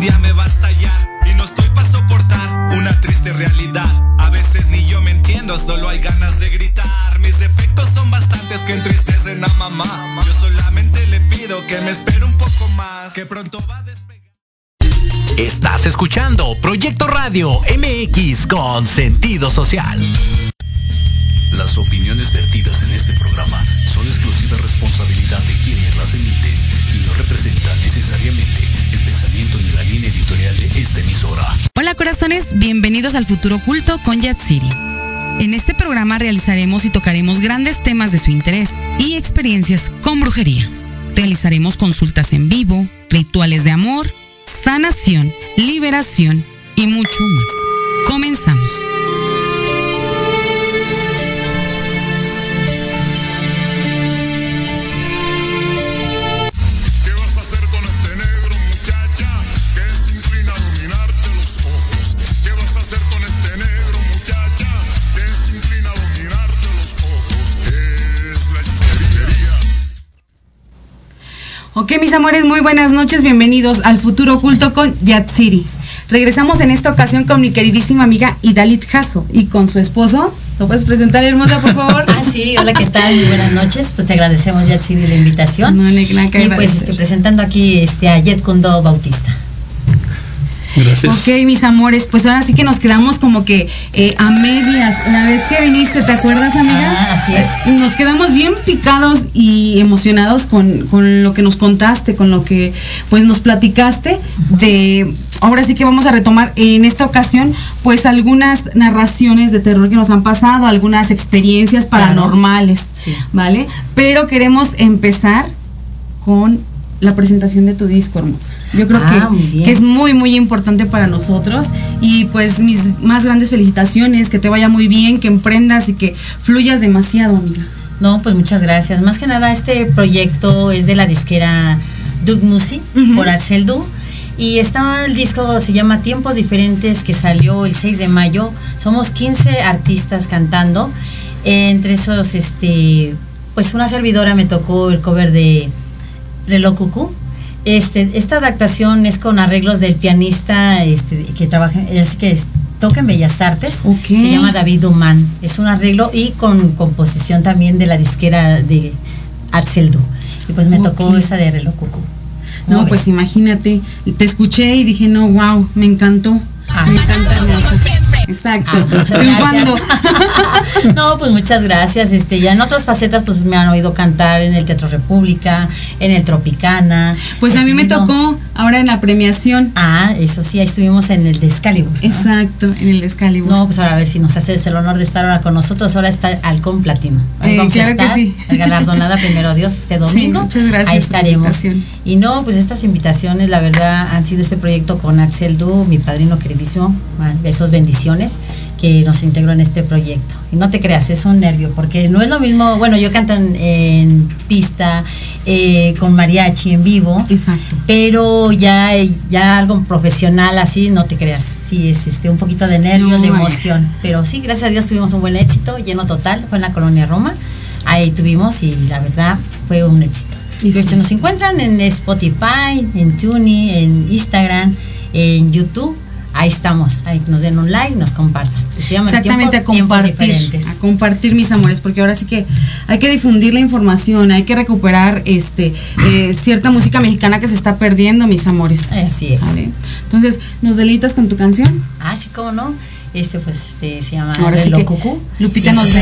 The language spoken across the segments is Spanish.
algún día me va a estallar. Y no estoy para soportar una triste realidad. A veces ni yo me entiendo, solo hay ganas de gritar. Mis defectos son bastantes que entristecen a mamá. Yo solamente le pido que me espere un poco más. Que pronto va a despegar. Estás escuchando Proyecto Radio MX con sentido social. Las opiniones vertidas en este programa son exclusiva responsabilidad de quienes las emiten y no representan necesariamente editorial de esta emisora. Hola corazones, bienvenidos al Futuro Oculto con Yatsiri. En este programa realizaremos y tocaremos grandes temas de su interés y experiencias con brujería. Realizaremos consultas en vivo, rituales de amor, sanación, liberación y mucho más. Comenzamos. Ok, mis amores, muy buenas noches. Bienvenidos al Futuro Oculto con Yatsiri. Regresamos en esta ocasión con mi queridísima amiga Idalit Jasso y con su esposo. ¿Lo puedes presentar, hermosa, por favor? Ah, sí, hola, ¿qué tal? Muy buenas noches. Pues te agradecemos ya, Silvia, la invitación. No, no que y pues este, presentando aquí este, a Jet Kundo Bautista. Gracias. Ok, mis amores, pues ahora sí que nos quedamos como que eh, a medias. La vez que viniste, ¿te acuerdas, amiga? Ah, así es. Eh, Nos quedamos bien picados y emocionados con, con lo que nos contaste, con lo que pues nos platicaste de... Ahora sí que vamos a retomar en esta ocasión pues algunas narraciones de terror que nos han pasado, algunas experiencias Claro. paranormales, Sí. ¿vale? Pero queremos empezar con la presentación de tu disco, hermosa. Yo creo Ah, que, es muy, muy importante para nosotros. Y pues mis más grandes felicitaciones, que te vaya muy bien, que emprendas y que fluyas demasiado, amiga. No, pues muchas gracias. Más que nada, este proyecto es de la disquera Doug Musi por Axel Du. Y está el disco, se llama Tiempos Diferentes, que salió el 6 de mayo. Somos 15 artistas cantando. Entre esos, este, pues una servidora me tocó el cover de Reloj Cucú. Este, esta adaptación es con arreglos del pianista este, que trabaja, es que es- toca en Bellas Artes. Ok. Se llama David Duman. Es un arreglo y con composición también de la disquera de Axel Du. Y pues me tocó esa de Reloj Cucú. No, ¿Cómo pues imagínate, te escuché y dije, no, wow, me encantó. Ah. me encanta. Exacto, Ah, muchas triunfando. gracias. no, pues muchas gracias. Este, ya en otras facetas, pues me han oído cantar en el Teatro República, en el Tropicana. Pues a mí me tocó ahora en la premiación. Ah, eso sí, ahí estuvimos en el de Excalibur. ¿no? Exacto, en el Excalibur. No, pues ahora a ver si nos haces el honor de estar ahora con nosotros. Ahora está Halcón Platino. Ahí Eh, vamos claro a que estar, sí. galardonada primero Dios este domingo. muchas gracias Ahí estaremos. Y no, pues estas invitaciones, la verdad, han sido este proyecto con Axel Du, mi padrino queridísimo. Besos, bendiciones, que nos integró en este proyecto. Y no te creas, es un nervio, porque no es lo mismo. Bueno, yo canto en, en pista, eh, con mariachi en vivo Exacto. pero ya, ya algo profesional así, no te creas, sí es este un poquito de nervios, No, de vaya. emoción, pero sí, gracias a Dios tuvimos un buen éxito, lleno total, fue en la colonia Roma, ahí tuvimos y la verdad fue un éxito. Y se nos encuentran en Spotify, en Tuning, en Instagram, en YouTube, ahí estamos, ahí nos den un like, nos compartan. Se llama Exactamente, Tiempo- a compartir, a compartir mis amores, porque ahora sí que hay que difundir la información, hay que recuperar este eh, cierta música mexicana que se está perdiendo, mis amores. Así es. ¿Sale? Entonces, ¿nos delitas con tu canción? Ah, sí, cómo no. Este pues este se llama Ahora sí que Cucú. Lupita nos ve.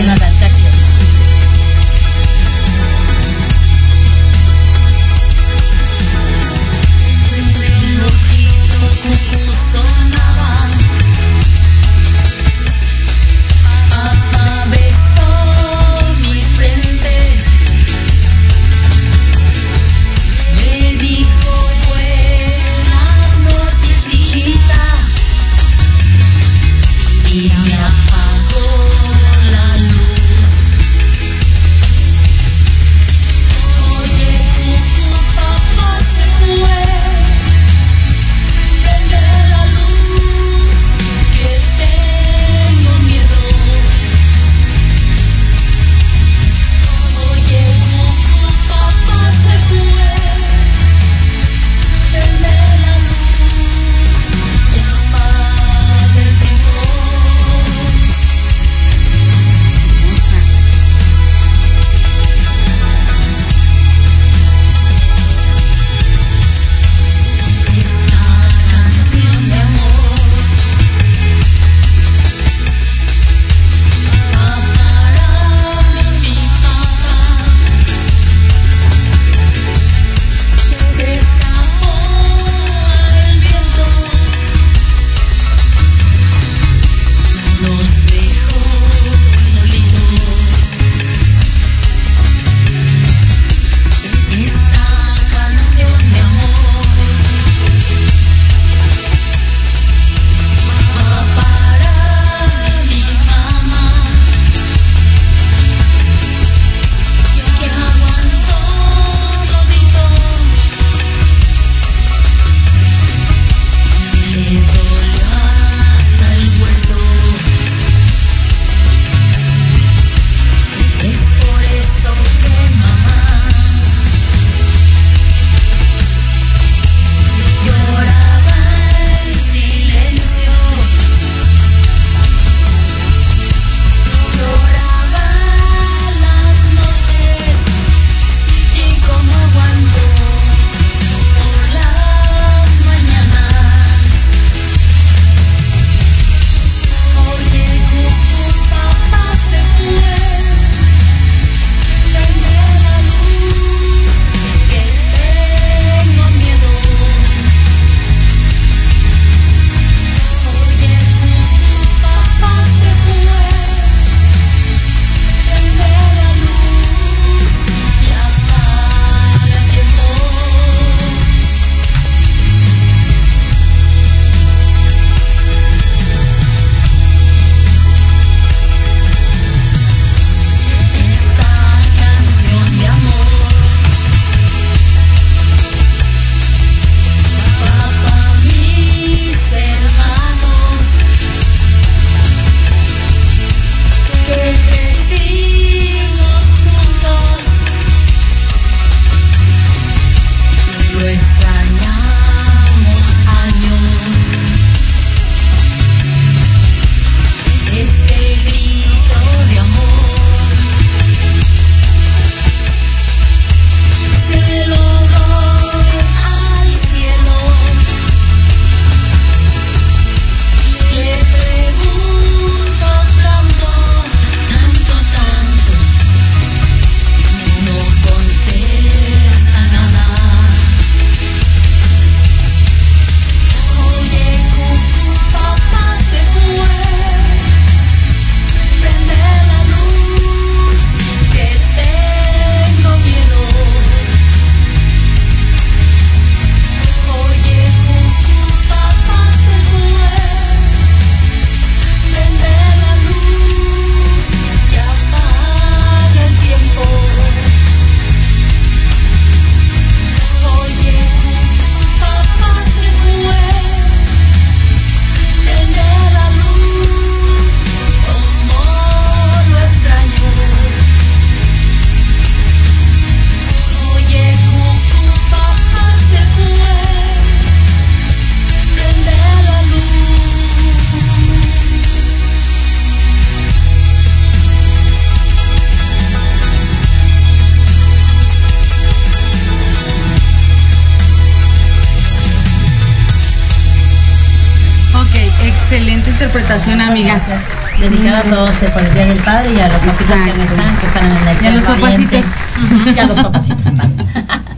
Eh, por el Día del Padre y a los papitos que no están, que están en el Y a los papacitos. Y a los papacitos también.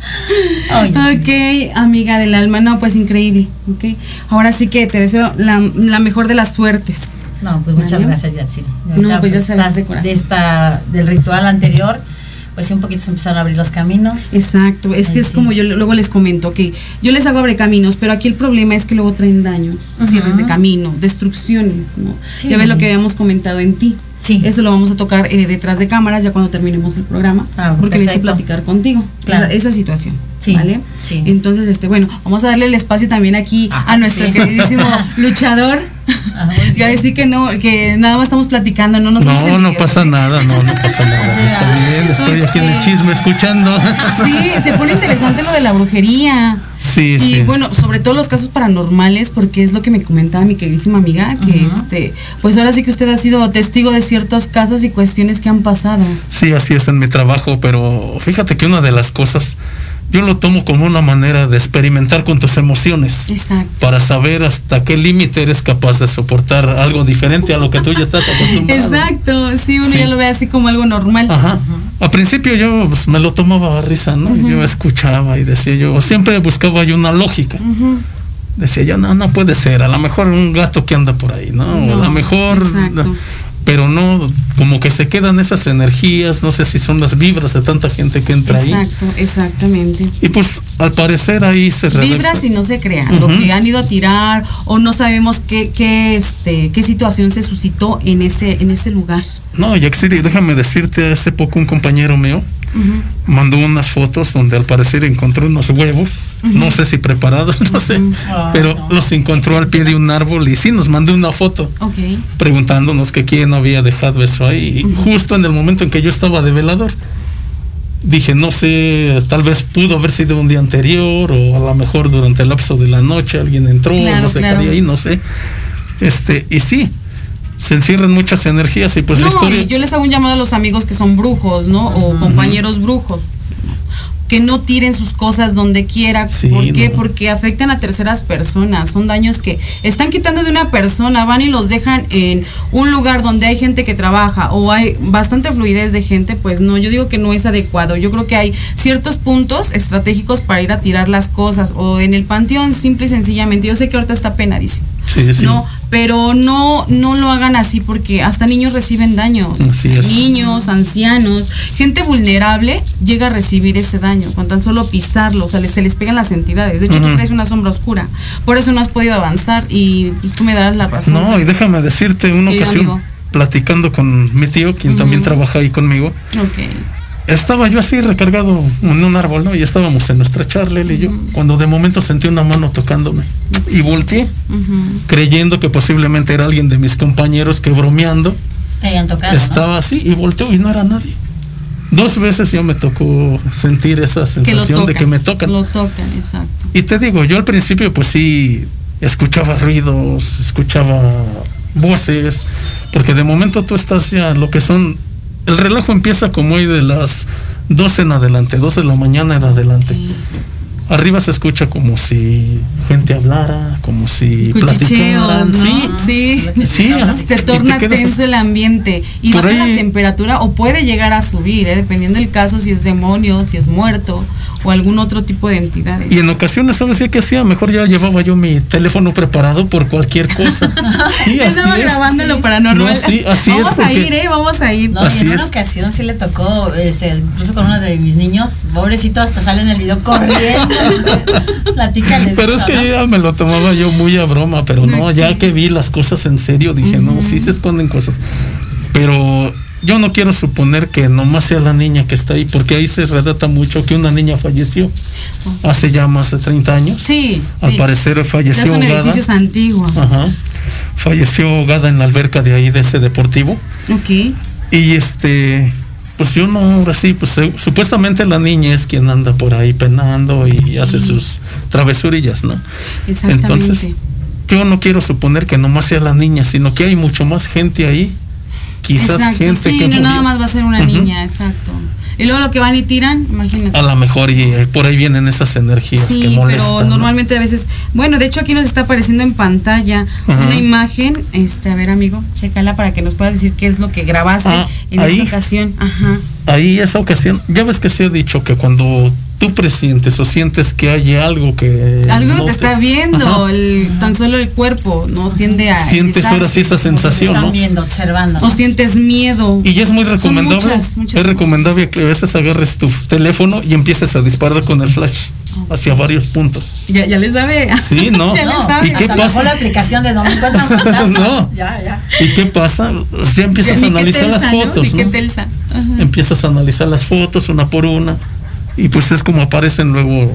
Sí. Ok, amiga del alma, no, pues increíble. Ok, ahora sí que te deseo la, la mejor de las suertes. No, pues muchas ¿Vale? gracias, Yatsiri. No, pues ya sabes, estás de corazón. de esta, del ritual anterior, pues sí, un poquito se empezaron a abrir los caminos. Exacto, es que es sí. como yo luego les comento, que yo les hago abre caminos, pero aquí el problema es que luego traen daños, cierres de camino, destrucciones, ¿no? Sí. Ya ves lo que habíamos comentado en ti. Sí. Eso lo vamos a tocar eh, detrás de cámaras ya cuando terminemos el programa, Ah, porque necesito platicar contigo. Claro. Esa, esa situación. Sí, ¿Vale? sí. Entonces, este, bueno, vamos a darle el espacio también aquí a nuestro sí. queridísimo luchador. Ah. Ya decir que no, que nada más estamos platicando, no nos No, no pasa nada, no, no pasa nada. Está bien, estoy aquí en el chisme escuchando. Sí, se pone interesante lo de la brujería. Sí, Y sí. bueno, sobre todo los casos paranormales, porque es lo que me comentaba mi queridísima amiga, que este, pues ahora sí que usted ha sido testigo de ciertos casos y cuestiones que han pasado. Sí, así es en mi trabajo, pero fíjate que una de las cosas, yo lo tomo como una manera de experimentar con tus emociones. Exacto. Para saber hasta qué límite eres capaz de soportar algo diferente a lo que tú ya estás acostumbrado. Exacto, sí, uno Sí. ya lo ve así como algo normal. Ajá. Al principio yo pues, me lo tomaba a risa, ¿no? Yo escuchaba y decía yo, siempre buscaba yo una lógica. Decía yo, no, no puede ser, a lo mejor un gato que anda por ahí, ¿no? O a lo mejor, exacto. Pero no, como que se quedan esas energías, no sé si son las vibras de tanta gente que entra ahí. Exacto, exactamente. Y pues al parecer ahí se Vibras y no se crean, lo que han ido a tirar o no sabemos qué, qué, este, qué situación se suscitó en ese, en ese lugar. No, Yaxiri, déjame decirte, hace poco un compañero mío mandó unas fotos donde al parecer encontró unos huevos, no sé si preparados, no sé, Ah, pero no. los encontró al pie de un árbol y sí nos mandó una foto preguntándonos que quién había dejado eso ahí, y justo en el momento en que yo estaba de velador. Dije, no sé, tal vez pudo haber sido un día anterior o a lo mejor durante el lapso de la noche alguien entró, Claro, nos dejaría claro. ahí, no sé. Este, y sí, se encierran muchas energías y pues la no, historia... y yo les hago un llamado a los amigos que son brujos, ¿no? O compañeros brujos. Que no tiren sus cosas donde quiera. Sí, ¿Por qué? no. Porque afectan a terceras personas. Son daños que están quitando de una persona, van y los dejan en un lugar donde hay gente que trabaja o hay bastante fluidez de gente. Pues no, yo digo que no es adecuado. Yo creo que hay ciertos puntos estratégicos para ir a tirar las cosas. O en el panteón, simple y sencillamente. Yo sé que ahorita está penadísimo. Sí, sí. No, pero no, no lo hagan así porque hasta niños reciben daños. Así es. Niños, ancianos, gente vulnerable llega a recibir ese daño con tan solo pisarlo, o sea, les- se les pegan las entidades. De hecho, tú Ujú. traes una sombra oscura, por eso no has podido avanzar y pues, tú me darás la razón. No, y déjame decirte, una ocasión, amigo. platicando con mi tío, quien también trabaja ahí conmigo, Ok. Estaba yo así recargado en un árbol, ¿no? Y estábamos en nuestra charla, él y yo, cuando de momento sentí una mano tocándome. Y volteé, creyendo que posiblemente era alguien de mis compañeros que bromeando tocado. ¿no? estaba así, y volteó y no era nadie. Dos veces yo me tocó sentir esa Que sensación de que me tocan. Lo tocan, exacto. Y te digo, yo al principio pues sí escuchaba ruidos, escuchaba voces, porque de momento tú estás ya lo que son, el relajo empieza como hoy de las 12 en adelante, 12 de la mañana en adelante. Arriba se escucha como si gente hablara, como si platicaran, ¿no? sí. Sí. Sí, Se torna tenso el ambiente y baja ahí- la temperatura o puede llegar a subir, ¿eh? dependiendo del caso, si es demonio, si es muerto o algún otro tipo de entidades. Y en ocasiones, ¿sabes qué que hacía? Mejor ya llevaba yo mi teléfono preparado por cualquier cosa. Sí, así estaba es. grabando lo Sí. paranormal. No, sí, así es, Vamos a porque- ir, ¿eh? Vamos a ir. No, y en una es. ocasión sí le tocó, este, incluso con uno de mis niños, pobrecito, hasta sale en el video corriendo. Platícales. Pero es que ¿no? yo ya me lo tomaba yo muy a broma, pero no, ya que vi las cosas en serio, dije, no, sí se esconden cosas. Pero yo no quiero suponer que nomás sea la niña que está ahí, porque ahí se relata mucho que una niña falleció hace ya más de 30 años. Sí, Al sí. parecer Ya falleció son ahogada. edificios antiguos. Ajá. Falleció ahogada en la alberca de ahí de ese deportivo. Ok. Y este, pues yo no, ahora sí, pues se- supuestamente la niña es quien anda por ahí penando y hace sus travesurillas, ¿no? Exactamente. Entonces, yo no quiero suponer que nomás sea la niña, sino que hay mucho más gente ahí quizás Exacto, gente sí, que no murió. nada más va a ser una niña, exacto. Y luego lo que van y tiran, imagínate. A lo mejor y eh, por ahí vienen esas energías que Sí, molestan. pero ¿no? normalmente a veces, bueno, de hecho aquí nos está apareciendo en pantalla una imagen, este, a ver amigo, chécala para que nos puedas decir qué es lo que grabaste Ah, en ahí. esta ocasión. Ajá. Ahí esa ocasión, ya ves que se ha dicho que cuando tú presientes o sientes que hay algo que Algo no te está viendo, Ajá. el, tan solo el cuerpo, ¿no? Tiende a... sientes ahora sí esa sensación, Están ¿no? viendo, observando. O sientes miedo. Y ya es muy recomendable. muchas, muchas es cosas. recomendable que a veces agarres tu teléfono y empieces a disparar con el flash hacia varios puntos. Ya, ya le sabe. Sí, ¿no? ya le No, sabe. ¿Y qué hasta pasa? la aplicación de donde encuentran fantasmas. No. Ya, ya. ¿Y qué pasa? Ya empiezas a analizar las telsa, ¿no? fotos, ¿no? Ajá. Empiezas a analizar las fotos una por una y pues es como aparecen luego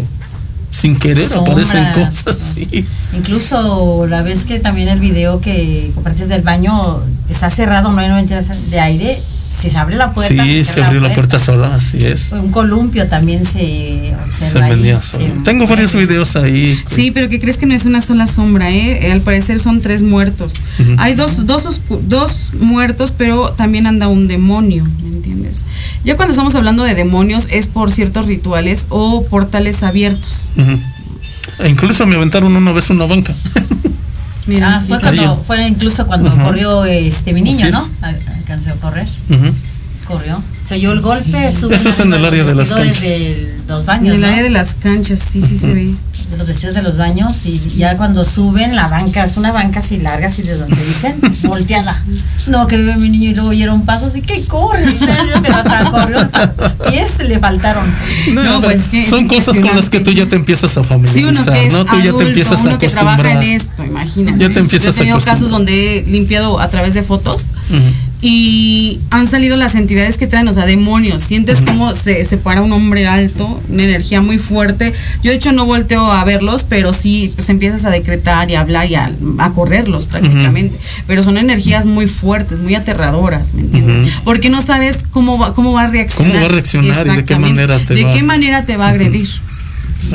sin querer Sombras, aparecen cosas. Sí. Incluso la vez que también el video que compartiste del baño está cerrado, no hay mentiras de aire, si se abre la puerta. Sí, se cierra abrió la puerta sola, así es. Un columpio también se Se observa ahí. venía se. Tengo varios videos ahí. Sí, pero ¿qué crees que no es una sola sombra? Eh? Eh, Al parecer son tres muertos. Ujú. Hay dos, dos, oscu- dos muertos, pero también anda un demonio, ¿me entiendes? Ya cuando estamos hablando de demonios es por ciertos rituales o portales abiertos. Ujú. E incluso me aventaron una vez una banca. Mira, Ah, fue cuando, fue incluso cuando Ajá. corrió este mi niño, ¿no? Es. Al- Alcanzó a correr, Ujú. corrió. Se oyó el golpe, suben Eso es en el área de las canchas. de los en baños, el ¿no? área de las canchas, sí, sí se ve. de los vestidos de los baños y ya cuando suben la banca, es una banca así larga, así de donde se visten, volteada. No, que ve mi niño y luego oyeron pasos y que corre, y se- pero hasta corrió, pies le faltaron. No, pues es que Son cosas con las que tú ya te empiezas a Sí, familiarizar, uno que es ¿no? Tú ya te empiezas a uno que trabaja en esto, imagínate. Ya te empiezas Yo he tenido a casos donde he limpiado a través de fotos. Y han salido las entidades que traen, o sea, demonios. Sientes como se, se para un hombre alto, una energía muy fuerte. Yo, de hecho, no volteo a verlos, pero sí, pues empiezas a decretar y a hablar y a, a correrlos prácticamente. Pero son energías muy fuertes, muy aterradoras, ¿me entiendes? Porque no sabes cómo va, cómo va a reaccionar. ¿Cómo va a reaccionar y de qué manera te ¿De va- qué manera te va a agredir?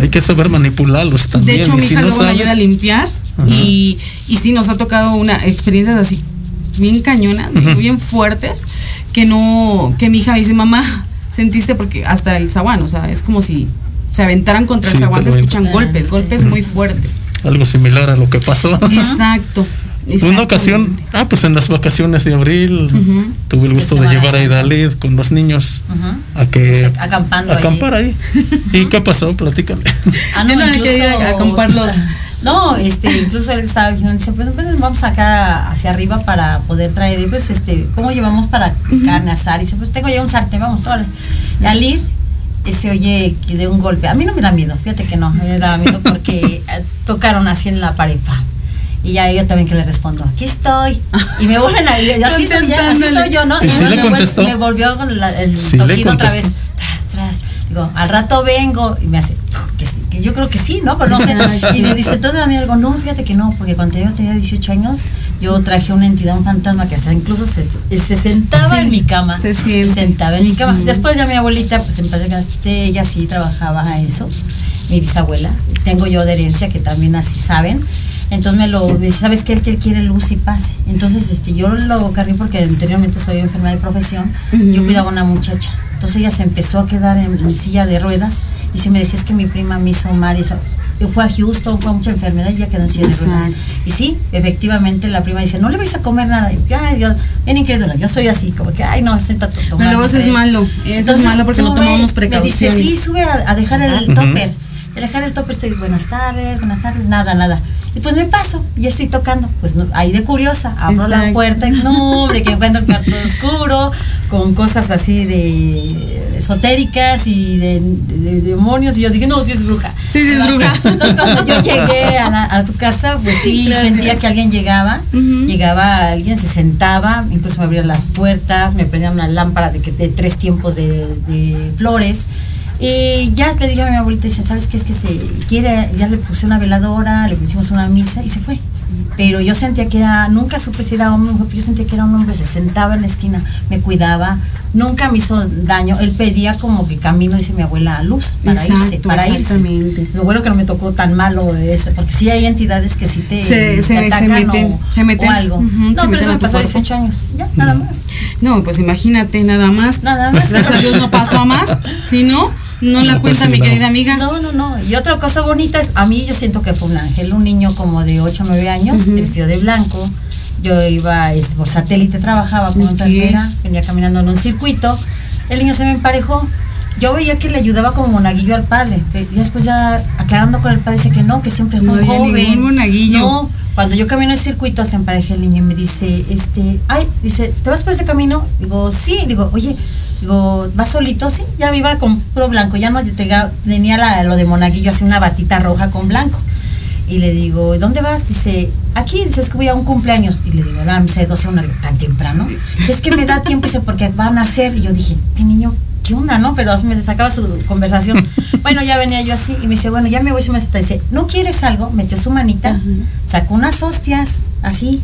Hay que saber manipularlos también. De hecho, y mi si hija no luego me ayuda a sabes- limpiar y, y sí nos ha tocado una experiencias así bien cañonas, Ujú. bien fuertes, que no, que mi hija me dice, mamá, sentiste porque hasta el zaguán, o sea, es como si se aventaran contra Sí, el zaguán, se escuchan golpes, golpes muy fuertes. Algo similar a lo que pasó. Exacto. Una ocasión, ah, pues en las vacaciones de abril, Ujú. tuve el gusto De llevar a. Idalid con los niños Ujú. a que O sea, acampando ahí. acampar ahí. ¿Y qué pasó? Platícame. Ah, Yo no le quería ir a acampar los- No, este, incluso él estaba diciendo, dice, pues bueno, vamos acá hacia arriba para poder traer, y pues este, ¿cómo llevamos para carne asar? Y dice, pues tengo ya un sartén, vamos, ahora. Y al ir, se oye que de un golpe. A mí no me da miedo, fíjate que no, me da miedo porque eh, tocaron así en la pared. Y ya yo también que le respondo, aquí estoy. Y me vuelven a y así soy, ya, así soy yo, ¿no? ¿Y sí le me contestó? Me volvió con la- el Sí le toquido otra vez, tras, tras. Digo, al rato vengo y me hace que sí, que yo creo que sí, ¿no? Pero no sé. Y le dice, entonces a mí algo, no, fíjate que no, porque cuando yo tenía 18 años, yo traje una entidad, un fantasma que hasta incluso se, se sentaba Sí, en mi cama. se siente. sentaba en mi cama. Después ya mi abuelita, pues empecé a ella sí trabajaba a eso, mi bisabuela. Tengo yo de herencia que también así saben. Entonces me lo me dice, ¿sabes qué? Él que él quiere luz y paz. Entonces este, yo lo cargué porque anteriormente soy enferma de profesión. Yo cuidaba a una muchacha. Entonces ella se empezó a quedar en, en silla de ruedas y se me decía, es que mi prima me hizo mal. Y fue a Houston, fue a mucha enfermedad y ya quedó en silla de ruedas. Y sí, efectivamente la prima dice, no le vais a comer nada. Y yo, ay, yo, bien incrédula, yo soy así, como que, ay, no, siéntate a tomar. Pero luego eso es café". malo, eso es malo porque no tomamos Me dice, precauciones. sí, sube a, a dejar el topper. Al dejar el topper estoy, buenas tardes, buenas tardes, nada, nada. Y pues me paso, y estoy tocando, pues no, ahí de curiosa, abro la puerta y no, hombre, que encuentro un cuarto oscuro, con cosas así de esotéricas y de, de- de demonios, y yo dije, no, sí es bruja. Sí, sí es bruja. Entonces cuando yo llegué a, la- a tu casa, pues sí sentía que alguien llegaba, llegaba alguien, se sentaba, incluso me abrían las puertas, me prendían una lámpara de, de tres tiempos de, de flores. Y ya le dije a mi abuelita, dice, ¿sabes qué? Es que se quiere, ya le puse una veladora, le pusimos una misa y se fue. pero yo sentía que era, nunca supe si era hombre yo sentía que era un hombre, se sentaba en la esquina, me cuidaba, nunca me hizo daño, él pedía como que camino, dice mi abuela, a luz, para Exacto, irse, para exactamente. irse. Lo bueno que no me tocó tan malo es, porque sí hay entidades que sí te, Se- te se- se atacan meten, o, se meten. o algo. No, pero eso me pasó a cuerpo. 18 años, ya, nada más. No, pues imagínate, nada más. Nada más. Gracias a Dios no pasó a más. Si no, la cuenta mi querida amiga. No, no, no. Y otra cosa bonita es, a mí yo siento que fue un ángel, un niño como de 8 o 9 años, vestido de blanco. Yo iba este, por satélite, trabajaba como Ok. enfermera, venía caminando en un circuito. El niño se me emparejó. Yo veía que le ayudaba como monaguillo al padre. ya después ya aclarando con el padre dice que no, que siempre fue No un joven. monaguillo. No, cuando yo camino el circuito se empareja el niño y me dice, este, ay, dice, ¿te vas por ese camino? Digo, sí, digo, oye, digo, ¿vas solito? Sí, ya iba con puro blanco, ya no tenía la- lo de monaguillo, así una batita roja con blanco. Y le digo, ¿dónde vas? Dice, aquí, dice, es que voy a un cumpleaños. Y le digo, la misa de 12 una tan temprano. Dice, es que me da tiempo, dice, porque van a hacer. Y yo dije, este niño, ¿qué onda, no? Pero así me sacaba su conversación. bueno, ya venía yo así y me dice, bueno, ya me voy, se me está. Dice, ¿no quieres algo? Metió su manita, sacó unas hostias, así.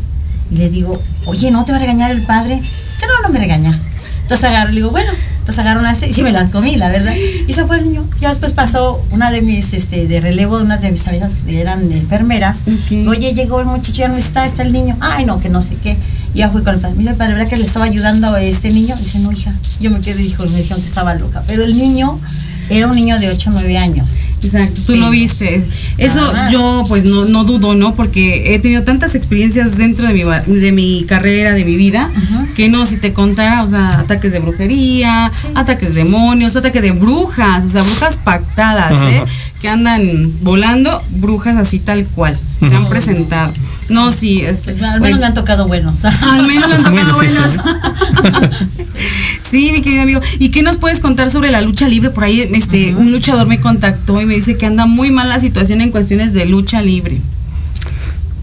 Y le digo, oye, ¿no te va a regañar el padre? Dice, no, no me regaña. Entonces agarro, le digo, bueno, entonces agarro una y sí me las comí, la verdad. Y se fue el niño. Ya después pasó una de mis, este, de relevo, unas de mis amigas que eran enfermeras. Oye, llegó el muchacho, ya no está, está el niño. Ay, no, que no sé qué. Y ya fui con el padre. Mira, el padre, ¿verdad que le estaba ayudando a este niño? Dice, no, hija. Yo me quedé, dijo, me dijeron que estaba loca. Pero el niño era un niño de 8 o 9 años. Exacto, tú no Pero- viste. Eso yo pues no, no dudo, ¿no? Porque he tenido tantas experiencias dentro de mi, de mi carrera, de mi vida, que no, si te contara, o sea, ataques de brujería, Sí. ataques de demonios, ataques de brujas, o sea, brujas pactadas, ¿eh? Que andan volando, brujas así tal cual, se han presentado. No, sí, este, Pues, al menos bueno, me han tocado buenos. al menos le han tocado buenas. sí, mi querido amigo. ¿Y qué nos puedes contar sobre la lucha libre? Por ahí este, un luchador me contactó y me dice que anda muy mal la situación en cuestiones de lucha libre.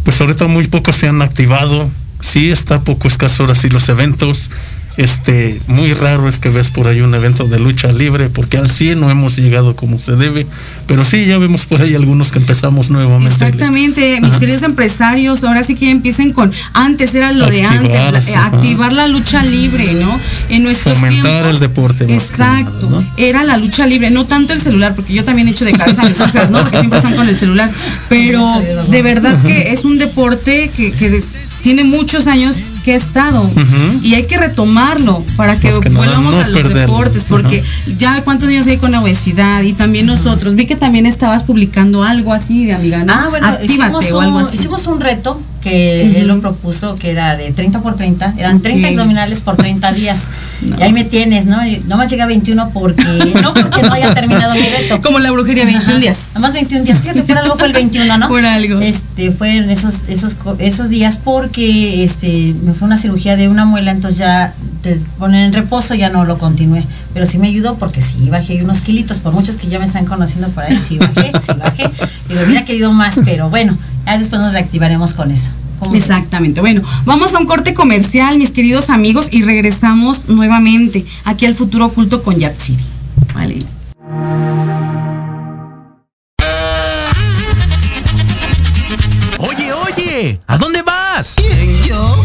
Pues ahorita muy pocos se han activado. Sí, está poco escaso ahora sí los eventos. Este, muy raro es que ves por ahí un evento de lucha libre, porque al 100 no hemos llegado como se debe. Pero sí, ya vemos por ahí algunos que empezamos nuevamente. Exactamente, mis Ajá. queridos empresarios, ahora sí que empiecen con, antes era lo de antes, la- eh, activar la lucha libre, ¿no? En nuestros Fomentar tiempos, el deporte, nada, Exacto, ¿no? era la lucha libre, no tanto el celular, porque yo también echo de cabeza a mis hijas, ¿no? Porque siempre están con el celular, pero de verdad que es un deporte que, que tiene muchos años que ha estado y hay que retomarlo para que Más que nada, volvamos no a los perderlo. deportes, porque ya cuántos niños hay con la obesidad y también nosotros, vi que también estabas publicando algo así de amiga, ¿no? Ah, bueno, Actívate hicimos o algo un, así. hicimos un reto que él lo propuso, que era de 30 por 30, eran 30 Ok. abdominales por 30 días. No. Y ahí me tienes, ¿no? Y nomás llega a 21 porque, no porque no haya terminado mi reto. Como la brujería 21 Ajá. días. Nomás 21 días, fíjate, por algo fue el 21, ¿no? Por algo. Este, fue en esos, esos, esos días porque este, me fue una cirugía de una muela, entonces ya te ponen en reposo, ya no lo continué. Pero sí me ayudó porque sí bajé unos kilitos, por muchos que ya me están conociendo por ahí, sí bajé, sí bajé. Digo, hubiera querido más, pero bueno, ya después nos reactivaremos con eso. Exactamente. Bueno, vamos a un corte comercial, mis queridos amigos, y regresamos nuevamente aquí al futuro oculto con Yatsiri. Vale. Oye, oye, ¿a dónde vas? yo?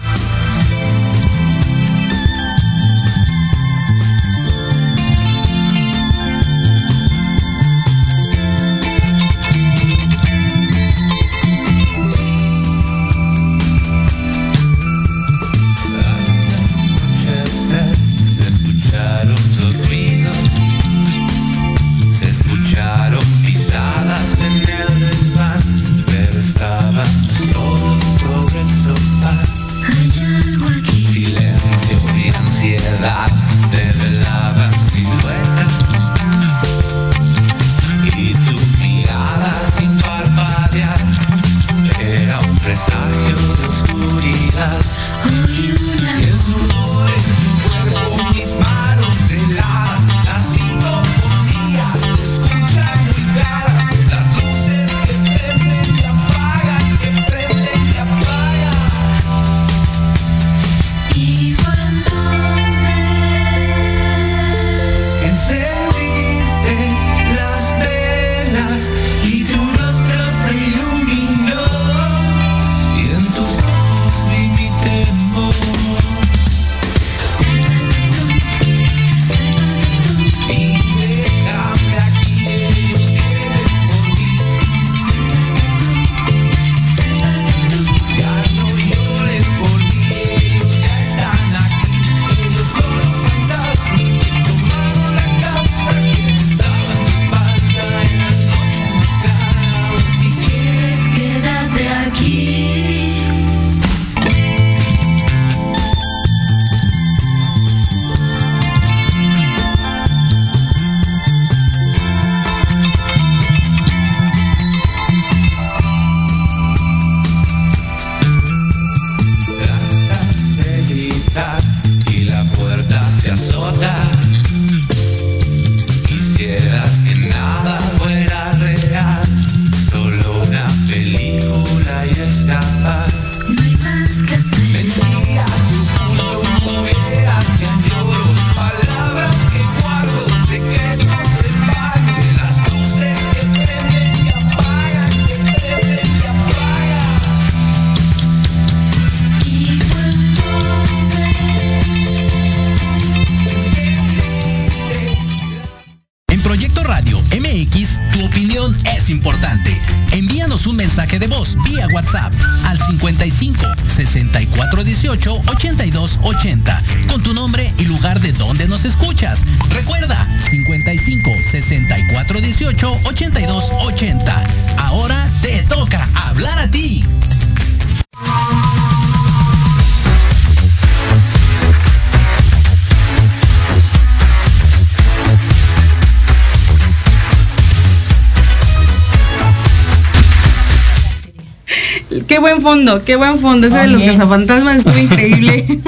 Fondo, qué buen fondo. Ese de los cazafantasmas estuvo increíble.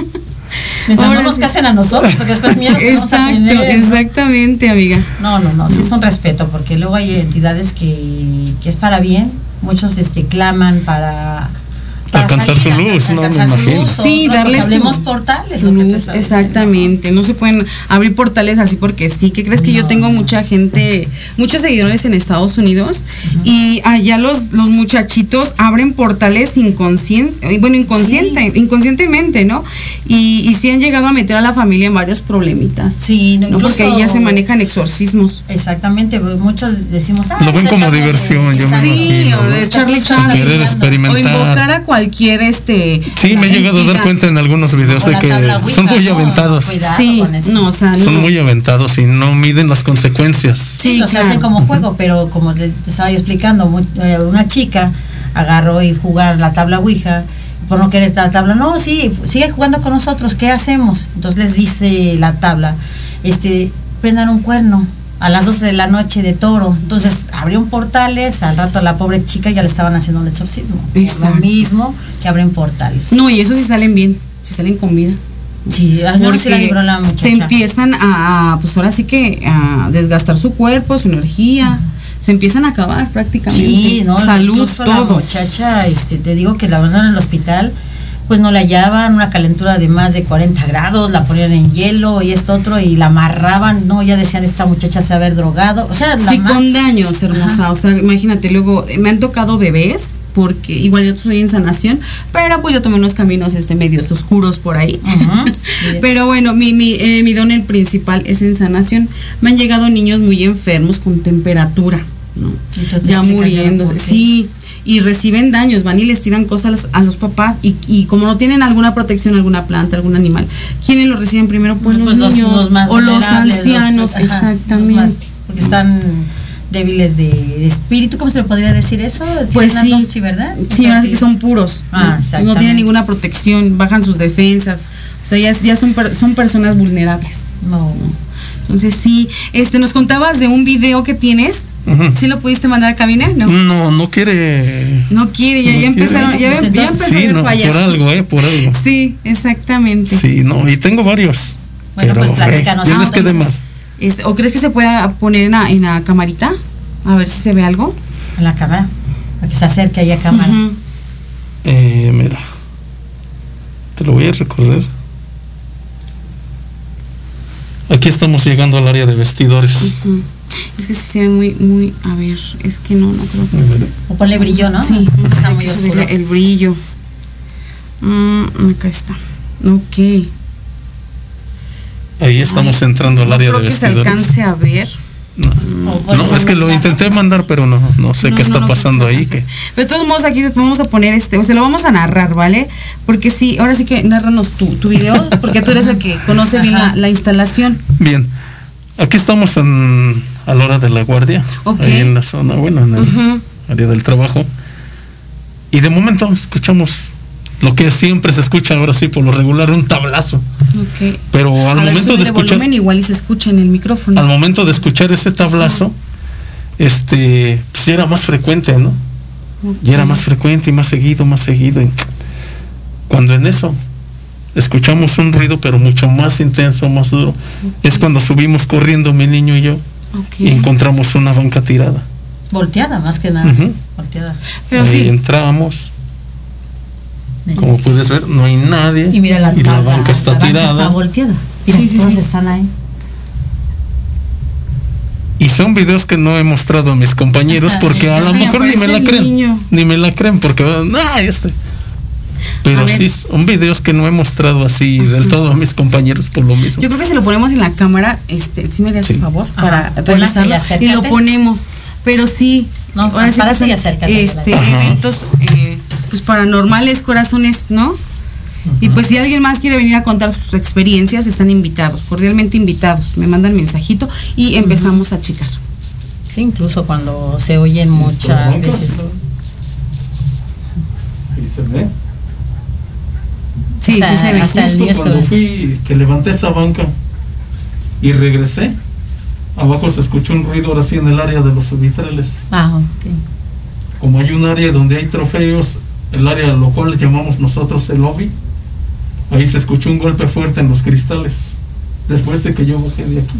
Mientras Ahora no nos sí. casen a nosotros, porque después miedo que vamos a Exacto, tener, ¿no? exactamente, amiga. No, no, no, sí es un respeto, porque luego hay entidades que, que es para bien, muchos este claman para Alcanzar su luz, ¿no? Me imagino. luz, Sí, otro, darles hablemos su- portales, Su lo que te luz, exactamente, no se pueden abrir portales así porque sí. ¿Qué crees que yo tengo mucha gente, muchos seguidores en Estados Unidos y allá los, los muchachitos abren portales inconscientes, bueno, inconsciente, inconscientemente, ¿no? Y, y sí han llegado a meter a la familia en varios problemitas. Sí, no, ¿no? Porque ahí ya incluso- se manejan exorcismos. Exactamente, pues, muchos decimos, ah, Lo ven como diversión, yo me. Sí, imagino, o ¿no? de Estás Charlie buscando Charlie. Querer ayudando. O experimentar. invocar a cualquier este. Sí, me he llegado a dar cuenta en algunos videos O de que Ouija, son muy ¿no? aventados. Sí, con eso. no, o sea, Son no. muy aventados y no miden las consecuencias. Sí, Sí, los claro. hacen como juego, pero como te, te estaba yo explicando, eh, una chica agarró y jugar la tabla Ouija, por no querer la tabla, no, sí, sigue jugando con nosotros, ¿qué hacemos? Entonces les dice la tabla, este, prendan un cuerno a las 12 de la noche de toro. Entonces abrieron portales, al rato a la pobre chica ya le estaban haciendo un exorcismo. Exacto. Lo mismo que abren portales. No, y eso sí salen bien, sí salen con vida. Sí, ah, no, sí la libró la se empiezan a, a, pues ahora sí que a desgastar su cuerpo, su energía, se empiezan a acabar prácticamente. Sí, no, salud, incluso la todo. muchacha, este, te digo que la mandaron al hospital, pues no la hallaban, una calentura de más de 40 grados, la ponían en hielo y esto otro y la amarraban, no, ya decían esta muchacha se haber drogado, o sea, la Sí, con daños, hermosa. O sea, imagínate, luego eh, me han tocado bebés, porque igual yo estoy en sanación, pero pues yo tomé unos caminos este medios oscuros por ahí. Pero bueno, mi, mi, eh, mi don el principal es en sanación. Me han llegado niños muy enfermos con temperatura, ¿no? Ya qué. Sí, y reciben daños, van y les tiran cosas a los, papás y, y como no tienen alguna protección, alguna planta, algún animal, ¿quiénes lo reciben primero? Pues, Pues los, niños más o los ancianos, ajá, los exactamente. más- porque están débiles de, de espíritu, ¿cómo se le podría decir eso? Pues sí. ¿verdad? Sí, que son puros. Ah, ¿no? no tienen ninguna protección, bajan sus defensas. O sea, ya, ya son, son personas vulnerables. No. Entonces, sí, este, nos contabas de un video que tienes. Ujú. ¿Sí lo pudiste mandar a cabina? No. No, no quiere. No quiere, ya, No ya quiere. empezaron, ya, Pues ya Sí, no, fallas. por algo, ¿eh? Por algo. Sí, exactamente. Sí, no, y tengo varios. Bueno, pues pero, platícanos, eh, ya les entonces. quedé más. Este, ¿O crees que se pueda poner en la, en la camarita? A ver si se ve algo. En la cámara, para que se acerque ahí a cámara. Eh, mira. Te lo voy a recorrer. Aquí estamos llegando al área de vestidores. Es que sí se ve muy, muy. A ver, es que no, no creo que. O ponle brillo, ¿no? Sí, está muy oscuro. el brillo. Mm, acá está. Ok. Ahí estamos Ay, entrando al no área creo de que se vestidores. alcance a ver. No, no, es que lo intenté mandar, pero no, no sé No, qué está pasando ahí. Que, Pero de todos modos aquí vamos a poner este, o sea, lo vamos a narrar, ¿vale? Porque sí, ahora sí que narranos tu, tu video, porque tú eres el que conoce bien la, la instalación. bien, aquí estamos en, a la hora de la guardia, ahí en la zona, bueno, en el área del trabajo. Y de momento escuchamos lo que siempre se escucha ahora sí por lo regular, un tablazo. Pero al A ver, momento de escuchar, volumen igual y se escucha en el micrófono. al momento de escuchar ese tablazo, este, pues era más frecuente, ¿no? Y era más frecuente y más seguido, más seguido. y cuando en eso escuchamos un ruido, pero mucho más intenso, más duro, es cuando subimos corriendo mi niño y yo Y encontramos una banca tirada. Volteada, más que nada. Volteada. Pero Ahí sí, entramos, como puedes ver, no hay nadie Y mira la, la- banca está la banca tirada. está volteada. Mira, Sí, sí, sí. están ahí. Y son videos que no he mostrado a mis compañeros porque a lo sí, mejor ni me la creen. niño. Ni me la creen porque, ay, este. Pero sí, son videos que no he mostrado así del todo a mis compañeros por lo mismo. yo creo que si lo ponemos en la cámara, este, sí me harías Sí. un favor Ajá, para revisarlo y y lo ponemos. Pero sí, No, ahora sí que son, y acércate. este, Ajá. eventos eh, pues paranormales, corazones, ¿no? Y pues si alguien más quiere venir a contar sus experiencias, están invitados, cordialmente invitados. Me mandan mensajito y empezamos a checar. Sí, incluso cuando se oyen muchas veces. Ahí se ve. Sí, sí se ve. Justo cuando fui, que levanté esa banca y regresé, abajo se escuchó un ruido ahora sí en el área de los vitrales. Ah, ok. Como hay un área donde hay trofeos, el área lo cual le llamamos nosotros el lobby, ahí se escuchó un golpe fuerte en los cristales. Después de que yo bajé de aquí.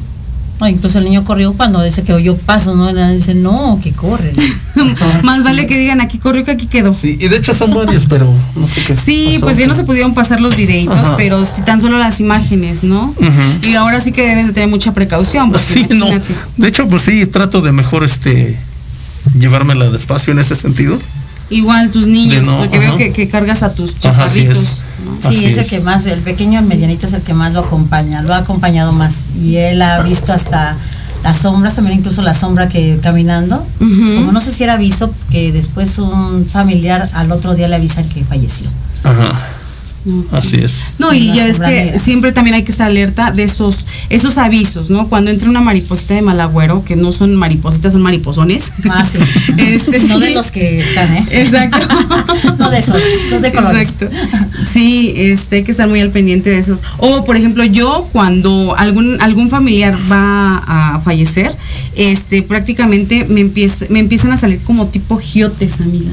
No, incluso el niño corrió cuando dice que oyó pasos, ¿no? Y dice, no, que corre. Más vale que digan aquí corrió que aquí quedó. Sí, y de hecho son varios, pero no sé qué. Sí, pasó, pues ya no se pudieron pasar los videitos, Ajá. pero sí tan solo las imágenes, ¿no? Y ahora sí que debes de tener mucha precaución. porque Sí, no. De hecho, pues sí, trato de mejor este llevármela despacio en ese sentido. Igual tus niños, no, porque ajá. veo que, que cargas a tus Ajá, chaparritos. ¿No? Sí, Así es el es. que más, el pequeño, el medianito es el que más lo acompaña, lo ha acompañado más. Y él ha visto hasta las sombras, también incluso la sombra que caminando. Como no sé si era aviso, que después un familiar al otro día le avisan que falleció. Ajá, Así es. No, y ya es que siempre también hay que estar alerta de esos esos avisos, ¿no? Cuando entra una mariposita de malagüero, que no son maripositas, son mariposones. Ah, sí. Este, no sí. de los que están, ¿eh? Exacto. no de esos, no de colores. Exacto. Sí, este, hay que estar muy al pendiente de esos. O, por ejemplo, yo cuando algún algún familiar va a fallecer, este, prácticamente me empiezo, me empiezan a salir como tipo giotes, amiga.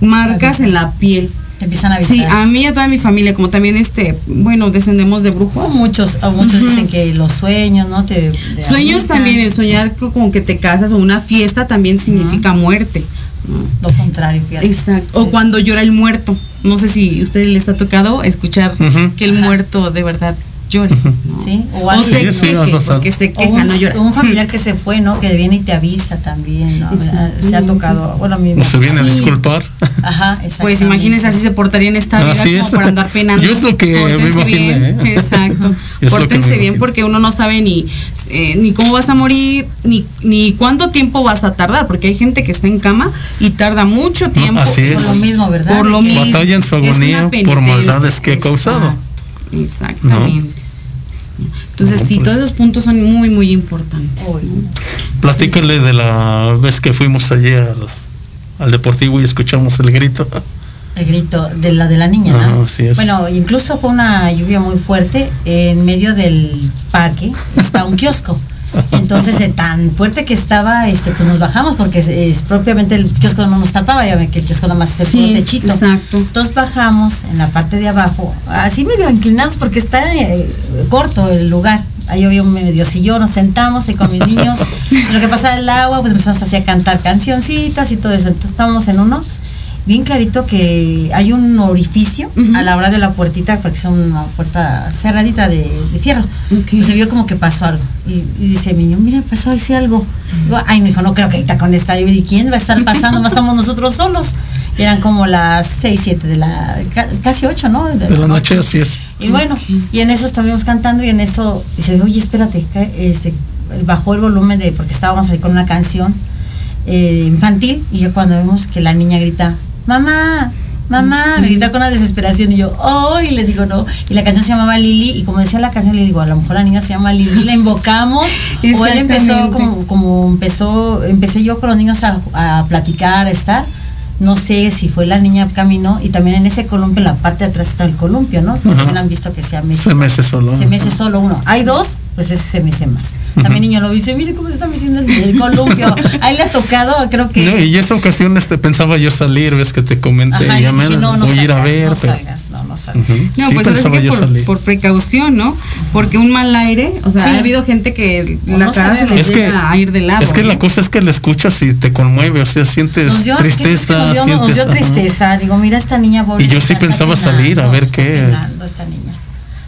Marcas en la piel. Te empiezan a avisar. Sí, a mí y a toda mi familia, como también este, bueno, descendemos de O brujos. muchos, o muchos dicen que los sueños, ¿no? Te, te Sueños avisan. también, el soñar co- como que te casas o una fiesta también significa muerte. ¿no? Lo contrario, fíjate. Exacto. O cuando llora el muerto. No sé si a usted les ha tocado escuchar Ujú. que el muerto de verdad llore. ¿no? Sí, o O alguien- se Sí, sí, queje, porque se O queja, un, no llora. un familiar que se fue, ¿no? Que viene y te avisa también, ¿no? Se ha tocado, bueno, a mí me- No se viene a Sí. disculpar. Ajá. Pues imagínense así se portaría en esta vida Así como es. por andar penando. Yo es lo que me imaginé, bien, ¿eh? Exacto. Es Pórtense bien imagino. porque uno no sabe ni, eh, ni cómo vas a morir, ni, ni cuánto tiempo vas a tardar, porque hay gente que está en cama y tarda mucho tiempo. así es. Por lo mismo, ¿verdad? Por lo mismo. Batalla en su agonía por maldades que ha causado. Exactamente. Entonces, No, sí, pues- todos esos puntos son muy, muy importantes. ¿no? Platícale de la vez que fuimos allí al, al deportivo y escuchamos el grito. El grito de la de la niña, ¿no? Es. Bueno, incluso fue una lluvia muy fuerte. En medio del parque está un kiosco. Entonces, de tan fuerte que estaba, este, pues nos bajamos porque es, es propiamente el kiosco no nos tapaba, ya ven que el kiosco nada más es el Sí, puro techito. exacto. Entonces bajamos en la parte de abajo, así medio inclinados porque está eh, corto el lugar. Ahí había un medio sillón, nos sentamos ahí con mis niños. Lo que pasa el agua, pues empezamos así a cantar cancioncitas y todo eso. Entonces estábamos en uno, bien clarito que hay un orificio a la hora de la puertita, porque es una puerta cerradita de, de fierro. Ok. Pues se vio como que pasó algo. Y, y dice mi niño, mira, pasó ahí sí algo. Digo, ay, no, hijo, no creo que ahorita con esta lluvia, ¿y quién va a estar pasando? Más estamos nosotros solos. Y eran como las 6, 7 de la, ca- casi 8, ¿no? De la noche, así es. Y bueno, y en eso estábamos cantando y en eso dice, oye, espérate, este, bajó el volumen de, porque estábamos ahí con una canción eh, infantil y yo cuando vemos que la niña grita, mamá, mamá, me grita con una desesperación y yo, oh, y le digo no, y la canción se llamaba Lili y como decía la canción le digo, a lo mejor la niña se llama Lili, la invocamos o él empezó como, como empezó, empecé yo con los niños a, a platicar, a estar. No sé si fue la niña caminó y también en ese columpio, en la parte de atrás está el columpio, ¿no? Porque también han visto que se mece. Se mece solo. Se mece solo uno. Hay dos, pues ese se mece más. También niño lo dice, mire cómo se está meciendo el, el columpio. A él le ha tocado, creo que. No, y esa ocasión este, pensaba yo salir, ves que te comenté, Ajá, y ya dije, me no, no voy a ir a salgas, ver, no pero salgas, no, no. Ujú. No, Sí pues ahora sí pensaba que yo por, salir. por precaución, ¿no? Porque un mal aire, o sea, Sí. ha habido gente que O la no cara se Es que, llega a ir de lado. es que la ¿no? cosa es que la escuchas y te conmueve, o sea, sientes Nos dio, ¿qué crees que tristeza, nos dio, nos sientes, dio tristeza. Digo, mira esta niña pobrecita, Y yo sí pensaba salir a ver qué. penando esta niña.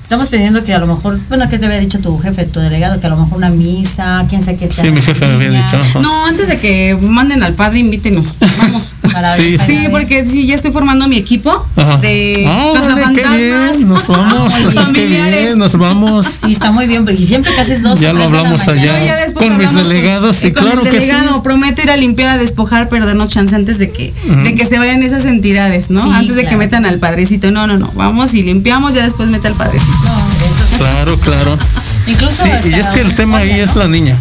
Estamos pidiendo que a lo mejor, bueno, ¿qué te había dicho tu jefe, tu delegado? Que a lo mejor una misa, quién sabe qué está. Sí, mi jefe me había dicho. No, antes de que manden al padre, invítenos. Vamos. Para Sí, para Sí, porque sí, ya estoy formando mi equipo Ajá. de qué cazafantasmas, nos vamos, familiares. bien, nos vamos. Sí, está muy bien, porque siempre casi es dos Ya lo de hablamos allá. No, ya después Con mis hablamos delegados, sí, eh, con claro el que sí. delegado, prometo ir a limpiar, a despojar, perdernos chance antes de que, de que se vayan esas entidades, ¿no? Sí, antes de que metan al padrecito. No, no, no. Vamos y limpiamos, ya después mete al padrecito. No, eso sí. Claro, claro. Incluso. Sí, y hasta es que el tema ahí es la niña.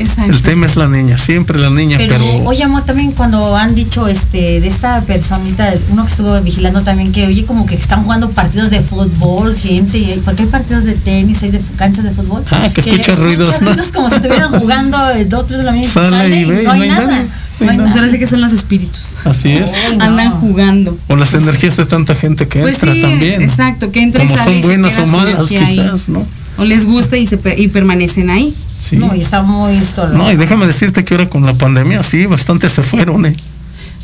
Exacto. El tema es la niña, siempre la niña, Pero, pero. oye, amor, también cuando han dicho este de esta personita, uno que estuvo vigilando también, que oye, como que están jugando partidos de fútbol, gente, y- porque hay partidos de tenis, hay de canchas de fútbol. Ah, que escucha ruidos, ¿no? ruidos como si estuvieran jugando dos, tres de la mañana. Sale y ve, no hay no hay nada. nadie. No hay No Pues ahora sí que son los espíritus. Así es. No. Andan jugando. O las energías de tanta gente que Pues entra sí, también. exacto, que entra y Como sale y son se buenas o malas, quizás, ¿no? O les gusta y, se y permanecen ahí. Sí. No, y está muy solo. No, y déjame decirte que ahora con la pandemia, sí, bastantes se fueron, ¿eh?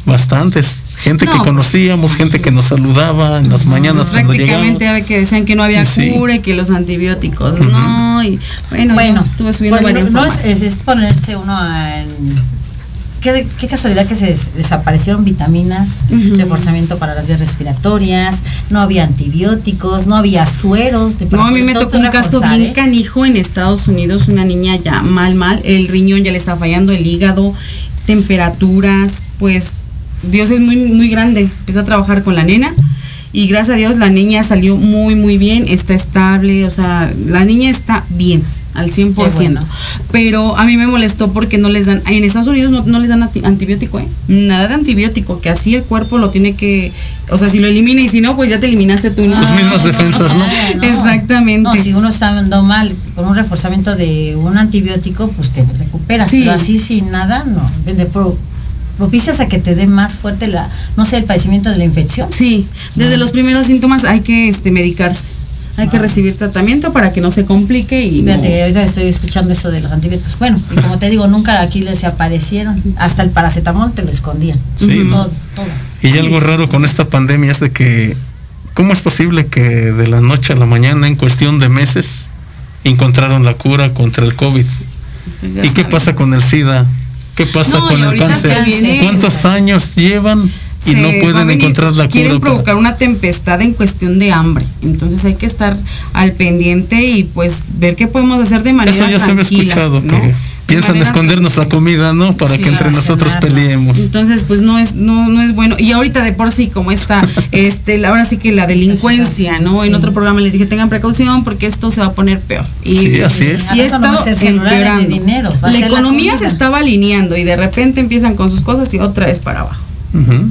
Bastantes. Gente que No, pues, conocíamos, gente que nos saludaba en las mañanas cuando Prácticamente que decían que no había Sí. cura y que los antibióticos no y bueno, bueno, estuve subiendo bueno, varias no es ponerse uno en qué, qué casualidad que se des- desaparecieron vitaminas, reforzamiento para las vías respiratorias, no había antibióticos, no había sueros. De No, a mí me tocó un caso bien ¿eh? canijo en Estados Unidos, una niña ya mal, mal, el riñón ya le está fallando, el hígado, temperaturas, pues Dios es muy, muy grande, empieza a trabajar con la nena y gracias a Dios la niña salió muy, muy bien, está estable, o sea, la niña está bien al 100%. Qué bueno. Pero a mí me molestó porque no les dan, en Estados Unidos no, no les dan anti- antibiótico, ¿eh? Nada de antibiótico, que así el cuerpo lo tiene que, o sea, si lo elimina y si no, pues ya te eliminaste tú. Sus mismas defensas, ¿no? Exactamente. No, si uno está andando mal con un reforzamiento de un antibiótico, pues te recuperas. Sí. Pero así sin nada, no. De pro- propicias a que te dé más fuerte la, no sé, el padecimiento de la infección. Sí, desde los primeros síntomas hay que este, medicarse. Hay que recibir tratamiento para que no se complique y no- Fíjate, ahorita estoy escuchando eso de los antibióticos. Bueno, y como te digo, nunca aquí les aparecieron. Hasta el paracetamol te lo escondían. Sí, ¿no? Todo, todo. Y algo raro con esta pandemia es de que, ¿cómo es posible que de la noche a la mañana, en cuestión de meses, encontraron la cura contra el COVID? pues ¿Y qué pasa con el SIDA? ¿Qué pasa No, con el cáncer? ¿Cuántos años llevan y no pueden venir- encontrar la Quieren cura? para- provocar una tempestad en cuestión de hambre. Entonces hay que estar al pendiente y pues ver qué podemos hacer de manera Eso ya se había tranquila, escuchado, ¿no? que piensan escondernos la comida, ¿no? Para Sí, que entre nosotros peleemos. Entonces, pues no es, no, no es bueno. Y ahorita de por sí, como está, este, ahora sí que la delincuencia, ¿no? En otro programa les dije, tengan precaución porque esto se va a poner peor. Y Sí, así es. Y de empeorando. dinero, la economía se estaba alineando y de repente empiezan con sus cosas y otra vez para abajo. Ujú.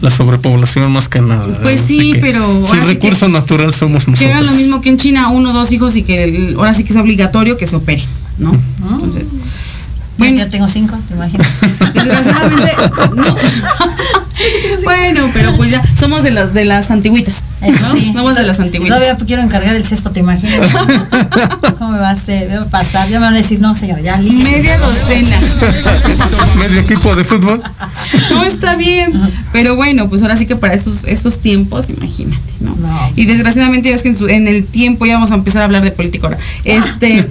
La sobrepoblación más que nada. Pues sí, que pero sí recurso natural somos nosotros. Que hagan lo mismo que en China, uno o dos hijos y que el- ahora sí que es obligatorio que se opere, ¿no? Entonces, Bueno, bueno, yo tengo cinco, te imaginas. desgraciadamente, no. bueno, pero pues ya somos de las de las antigüitas. Eso ¿no? sí. Somos de las Y antiguitas. Todavía quiero encargar el cesto, ¿te imaginas? ¿Cómo me va a hacer? ¿Me va a pasar? Ya me van a decir, no, señora, ya listo. Media docena. Medio equipo de fútbol. No está bien. Pero bueno, pues ahora sí que para estos, estos tiempos, imagínate, ¿no? No. Y desgraciadamente ya es que en, su- en el tiempo ya vamos a empezar a hablar de política ahora. Este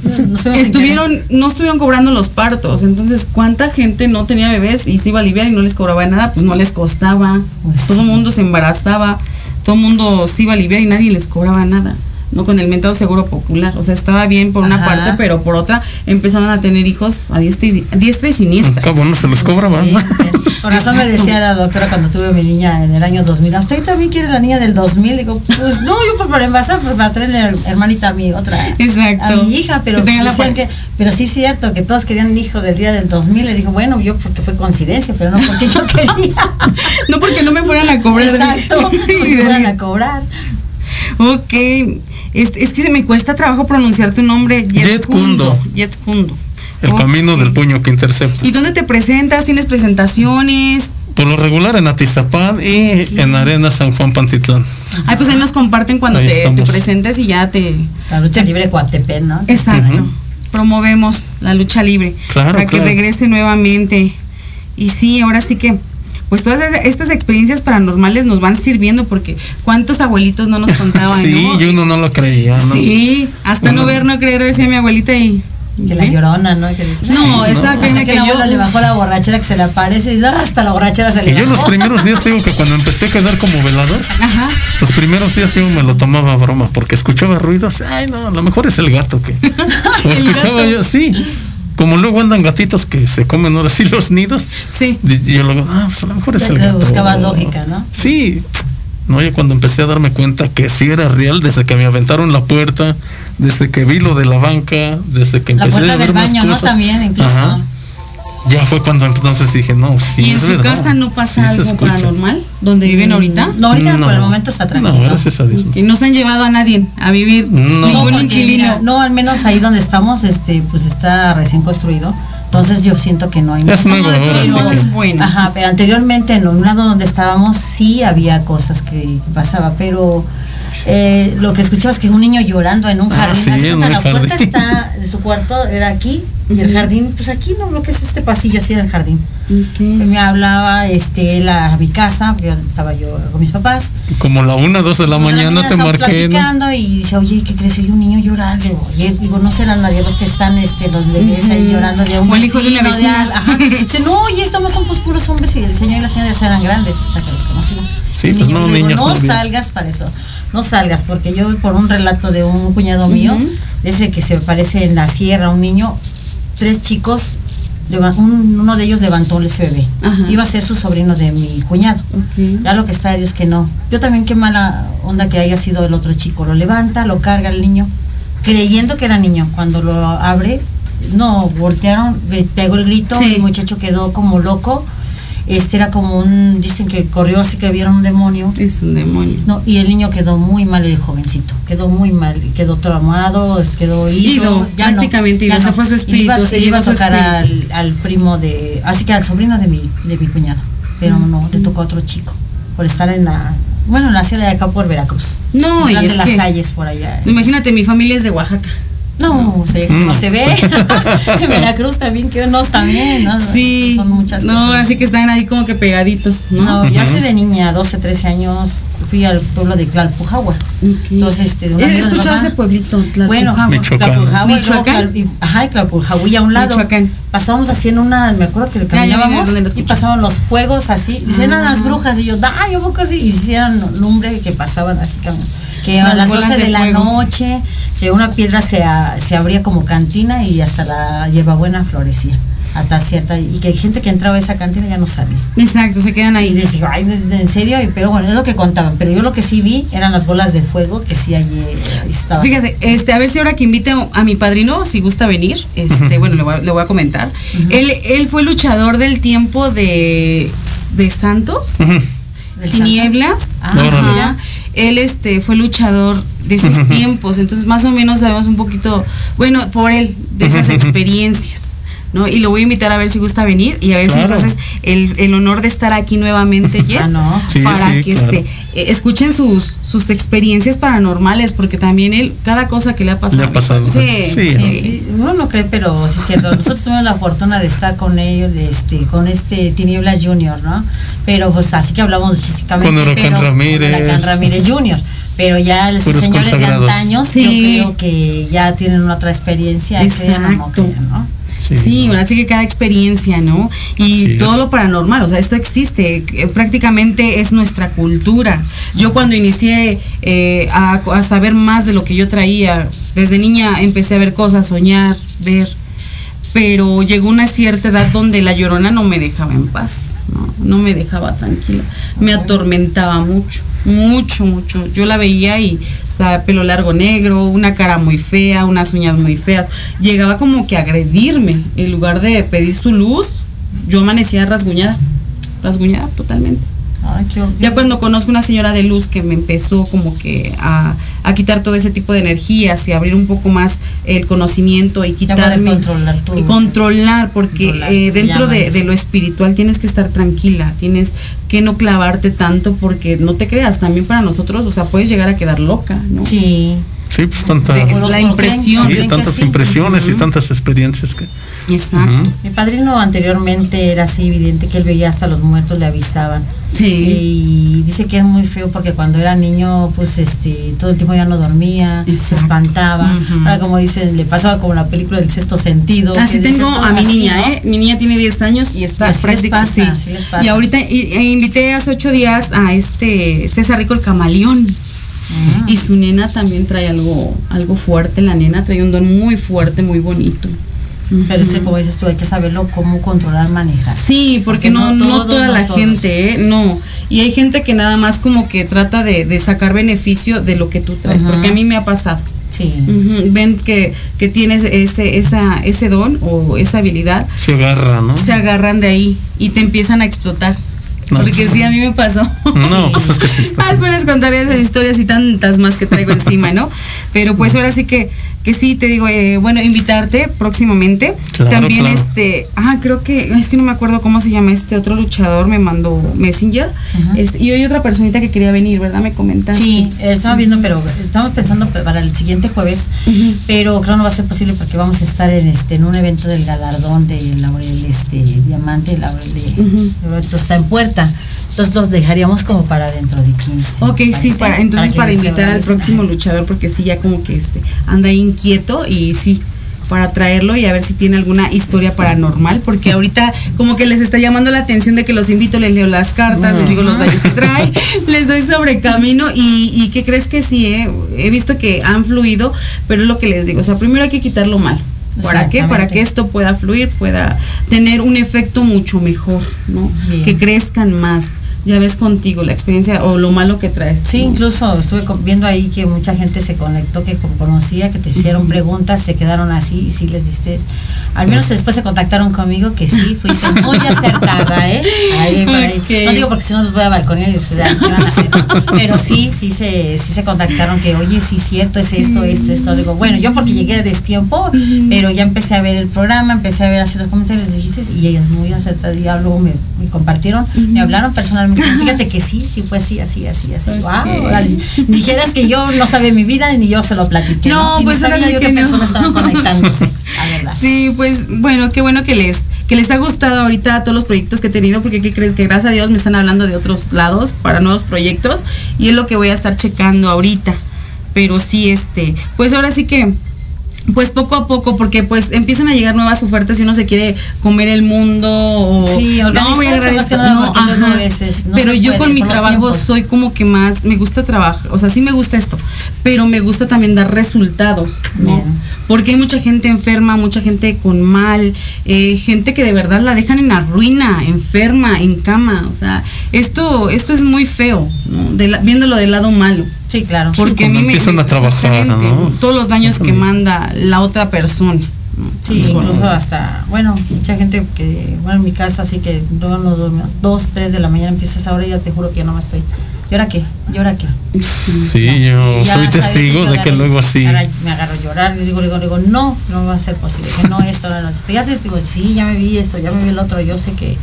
estuvieron, no estuvieron cobrando los partos. Entonces, ¿cuánta gente no tenía bebés y se iba a aliviar y no les cobraba nada? Pues no les costaba. Pues todo el sí. mundo se embarazaba, todo el mundo se iba a aliviar y nadie les cobraba nada. No con el mentado seguro popular. O sea, estaba bien por una Ajá. parte, pero por otra empezaron a tener hijos a diestra y, a diestra y siniestra. Cabo no se los cobraban. Sí. Con razón me decía la doctora cuando tuve a mi niña en el año 2000, ¿a usted también quiere la niña del 2000? Digo, pues no, yo por para envasar, pues para traerle hermanita a mi otra, Exacto. a mi hija, pero Que la que, pero sí es cierto que todos querían hijos del día del 2000, le digo, bueno, yo porque fue coincidencia, pero no porque yo quería. No porque no me fueran a cobrar. Exacto, de- fueran a cobrar. Ok. Es, es que se me cuesta trabajo pronunciar tu nombre. Yetkundo. Yetkundo. El camino del puño que intercepta. ¿Y dónde te presentas? ¿Tienes presentaciones? Por lo regular en Atizapán y en Arena San Juan Pantitlán. Ay, pues ahí nos comparten cuando te, te presentes y ya te... La lucha libre Coatepec, ¿no? Exacto. Promovemos la lucha libre Claro, para que regrese nuevamente. Y sí, ahora sí que, pues todas es- estas experiencias paranormales nos van sirviendo porque cuántos abuelitos no nos contaban, Sí, ¿no? y uno no lo creía, ¿no? Sí, hasta no ver, no creer, decía mi abuelita y... Que la llorona, ¿no? Que No, "Ay, esa hasta pena que, que la yo- le bajó la borrachera que se le aparece y hasta la borrachera se le Y yo los primeros días te digo que cuando empecé a quedar como velador, Ajá. los primeros días yo me lo tomaba a broma porque escuchaba ruidos. Ay, no, a lo mejor es el gato que. O escuchaba gato. yo, sí. Como luego andan gatitos que se comen ahora sí los nidos. Sí. Y yo luego, ah, pues a lo mejor es el gato. buscabas lógica, ¿no? Sí. No, yo cuando empecé a darme cuenta que sí era real, desde que me aventaron la puerta, desde que vi lo de la banca, desde que La empecé puerta a ver del más baño, ¿no? cosas. También, incluso. Ajá. Ya fue cuando entonces dije, no, sí, ¿Y en es su verdad. casa no pasa Sí algo paranormal? ¿Donde viven ahorita? No, ahorita No. por el momento está tranquilo. No, gracias a Dios. Que no se han llevado a nadie a vivir No. No, ningún inquilino. no, al menos ahí donde estamos, este, pues está recién construido. Entonces yo siento que no hay Es nada. nuevo de que- es bueno. Ajá, pero anteriormente en un lado donde estábamos sí había cosas que pasaba, pero eh, lo que escuchabas que un niño llorando en un Ah, jardín, sí, haz de en cuenta, un la puerta está de su cuarto era aquí y el jardín, pues aquí no, lo que es este pasillo así era el jardín. Ok. Me hablaba este él a mi casa, porque estaba yo con mis papás. Como la una, dos de la mañana te marqué. ¿no? platicando y dice, oye, ¿qué crees? Hay un niño llorando. Digo, Oye, digo, no serán las diablos que están este, los bebés ahí llorando de un O el hijo de una vecina. al- ajá. Dice, no, oye, estamos son pues puros hombres y el señor y la señora ya eran grandes hasta que los conocimos. Sí, pues no, le digo, niños no no bien. salgas para eso, no salgas, porque yo por un relato de un cuñado mío, de ese que se parece en la sierra, un niño, tres chicos, un- uno de ellos levantó ese bebé. Ajá. Iba a ser su sobrino de mi cuñado. Ya lo que está de Dios que no. Yo también qué mala onda que haya sido el otro chico. Lo levanta, lo carga el niño, creyendo que era niño. Cuando lo abre, no, voltearon, pegó el grito, Sí. el muchacho quedó como loco. Este era como un, dicen que corrió así que vieron un demonio. Es un demonio. No, y el niño quedó muy mal, el jovencito. Quedó muy mal, quedó traumado, quedó ido. Ido, prácticamente ido, se fue su le iba, espíritu, se iba a tocar al, al primo de, así que al sobrino de mi, de mi cuñado. Pero no, le tocó a otro chico, por estar en la, bueno, en la sierra de acá por Veracruz. No, y es de las que- calles por allá. Imagínate, mi familia es de Oaxaca. No, se, Mm. no se ve. en Veracruz también, que no, también, ¿no? Sí. Son muchas No, cosas. así que están ahí como que pegaditos, ¿no? No, yo hace de niña, 12, 13 años, fui al pueblo de Tlalpujahua. Ok. Entonces, este, de una He escuchado mamá- ese pueblito, Tlalpujahua. Bueno, Michoacán. Tlalpujahua, luego Michoacán. Tlal- y- ajá, y Tlalpujahua y a un lado. Michoacán. Pasábamos haciendo una, me acuerdo que ya, caminábamos ¿dónde lo y pasaban los fuegos así. Dicen, Ah. eran las brujas y yo, da, yo poco así. Y hicieron lumbre que pasaban así como- que a Las las bolas 12 de, de la noche, una piedra se, a- se abría como cantina y hasta la hierbabuena florecía. Hasta cierta, y que gente que entraba a esa cantina ya no salía. Exacto, se quedan Y ahí. decía, ay, ¿de- de- en serio, Y- pero bueno, es lo que contaban. Pero yo lo que sí vi eran las bolas de fuego que sí allí eh, estaba. Fíjate, este, a ver si ahora que invite a mi padrino, si gusta venir, este, bueno, le voy, a, le voy a comentar. él, él fue luchador del tiempo de, de Santos, Ujú. Del Tinieblas. Ah. Él este, fue luchador de esos tiempos, entonces más o menos sabemos un poquito, bueno, por él, de esas experiencias. ¿no? Y lo voy a invitar a ver si gusta venir y a ver si Claro. haces el, el honor de estar aquí nuevamente, Jet, Ah, no. Sí, para sí, que claro. este, eh, escuchen sus, sus experiencias paranormales, porque también él, cada cosa que le ha pasado. Le ha pasado. Sí, Sí, Uno no cree, pero sí es cierto. Nosotros tuvimos la fortuna de estar con ellos, de este, con este Tinieblas Junior, ¿no? Pero pues así que hablamos chistamente. Con Huracán Ramírez. Con Huracán Ramírez Junior. Pero ya los Puros señores de antaños, Sí. yo creo que ya tienen una otra experiencia, crean o no Exacto. crean, ¿no? Sí, ahora sí que cada experiencia, ¿no? Y Así todo lo paranormal, o sea, esto existe, eh, prácticamente es nuestra cultura. Yo cuando inicié eh, a, a saber más de lo que yo traía, desde niña empecé a ver cosas, soñar, ver, pero llegó una cierta edad donde la llorona no me dejaba en paz, no, no me dejaba tranquila, me atormentaba mucho, mucho, mucho. Yo la veía y, o sea, pelo largo negro, una cara muy fea, unas uñas muy feas, llegaba como que a agredirme, en lugar de pedir su luz, yo amanecía rasguñada, rasguñada totalmente. Ay, qué- Ya cuando conozco una señora de luz que me empezó como que a, a quitar todo ese tipo de energías y abrir un poco más el conocimiento y Ya quitar poder controlar tu- y controlar porque Controlar, eh, dentro de, de lo espiritual tienes que estar tranquila, tienes que no clavarte tanto porque no te creas, también para nosotros, o sea, puedes llegar a quedar loca, ¿no? Sí. Sí, pues tanta. De- la impresión. Sí, tantas sí. impresiones y tantas experiencias que. Exacto. Mi padrino anteriormente era así evidente que él veía hasta los muertos le avisaban. Sí. Y dice que es muy feo porque cuando era niño, pues este, todo el tiempo ya no dormía, se espantaba. Ahora como dicen, le pasaba como la película del sexto sentido. Así que dice tengo a mi así, niña, ¿no? ¿eh? Mi niña tiene 10 años y está Y prácticamente pasa, sí. Y ahorita y- e invité hace ocho días a este César Rico el camaleón. Ah. Y su nena también trae algo, algo fuerte, la nena trae un don muy fuerte, muy bonito. Pero ese, como dices tú, hay que saberlo cómo controlar, manejar. Sí, porque, Porque no, no toda no la todos. gente, ¿eh? No. Y hay gente que nada más como que trata de, de sacar beneficio de lo que tú traes, Ajá. porque a mí me ha pasado. Sí. Ven que, que tienes ese, esa, ese don o esa habilidad, Se agarra, ¿no? se agarran de ahí y te empiezan a explotar. No, Porque pues, sí, a mí me pasó. No, pues es que sí está. Ah, puedes contar esas historias y tantas más que traigo encima, ¿no? Pero pues ahora sí que, que sí, te digo, eh, bueno, invitarte próximamente. Claro, También claro. este, ah, creo que, es que no me acuerdo cómo se llama este otro luchador, me mandó Messenger. Ajá. este, y hay otra personita que quería venir, ¿verdad? Me comentaste. Sí, eh, estaba viendo, pero estamos pensando para el siguiente jueves, pero creo no va a ser posible porque vamos a estar en este en un evento del galardón de Laurel este Diamante, Laurel de Ujú. Esto está en puerta. Entonces los dejaríamos como para dentro de 15. Ok, ¿te sí, para, entonces para, invitar al próximo luchador, porque sí, ya como que este anda inquieto y sí, para traerlo y a ver si tiene alguna historia paranormal, porque ahorita como que les está llamando la atención de que los invito, les leo las cartas, les digo los daños que trae, les doy sobre camino y, y ¿qué crees que sí? eh? He visto que han fluido, pero es lo que les digo, o sea, primero hay que quitar lo malo. ¿Para qué? Para que esto pueda fluir, pueda tener un efecto mucho mejor, ¿no? Bien. Que crezcan más. Ya ves contigo la experiencia o lo malo que traes. Sí, incluso estuve viendo ahí que mucha gente se conectó, que co- conocía, que te hicieron preguntas, se quedaron así y sí les diste. Al menos después se contactaron conmigo que sí, fuiste muy acertada, ¿eh? Ahí, ahí. No digo porque si no los voy a balconear y ¿qué van a hacer? Pero sí, sí se, sí se contactaron que, oye, sí, cierto, es esto, esto, esto. Digo, bueno, yo porque llegué a destiempo, pero ya empecé a ver el programa, empecé a ver así los comentarios, les dijiste, y ellos muy acertados, ya luego me, me compartieron, me hablaron personalmente. Fíjate que sí, sí fue así, así, así, así. Wow, dijeras que yo no sabía mi vida ni yo se lo platiqué. No, pues no sabía yo que qué no. persona estaba conectándose, la verdad. Sí, pues bueno, qué bueno que les que les ha gustado ahorita todos los proyectos que he tenido, porque ¿qué crees? Que gracias a Dios me están hablando de otros lados para nuevos proyectos y es lo que voy a estar checando ahorita. Pero sí, este, pues ahora sí que pues poco a poco, porque pues empiezan a llegar nuevas ofertas y uno se quiere comer el mundo o Sí, no voy a nada, no, ajá. veces no pero yo puede con mi trabajo soy como que más, me gusta trabajar, o sea, sí me gusta esto, pero me gusta también dar resultados, ¿no? Bien. Porque hay mucha gente enferma, mucha gente con mal, eh, gente que de verdad la dejan en la ruina, enferma, en cama, o sea, esto, esto es muy feo, ¿no? De la- viéndolo del lado malo. Sí, claro. Porque a mí cuando me empiezan a trabajar, ¿no? Todos los daños que manda la otra persona. ¿no? Sí, Eso, incluso hasta, bueno, mucha gente que, bueno, en mi caso, así que no, no duermo, dos, tres de la mañana empiezas ahora y ya te juro que yo no me estoy. ¿Y ahora qué? ¿Y ahora qué? Sí, yo ya soy testigo yo de que luego así. ahora me agarro a llorar, y digo, digo, digo, no, no va a ser posible, que no esto, no, no. Fíjate, digo, sí, ya me vi esto, ya me vi el otro, yo sé que,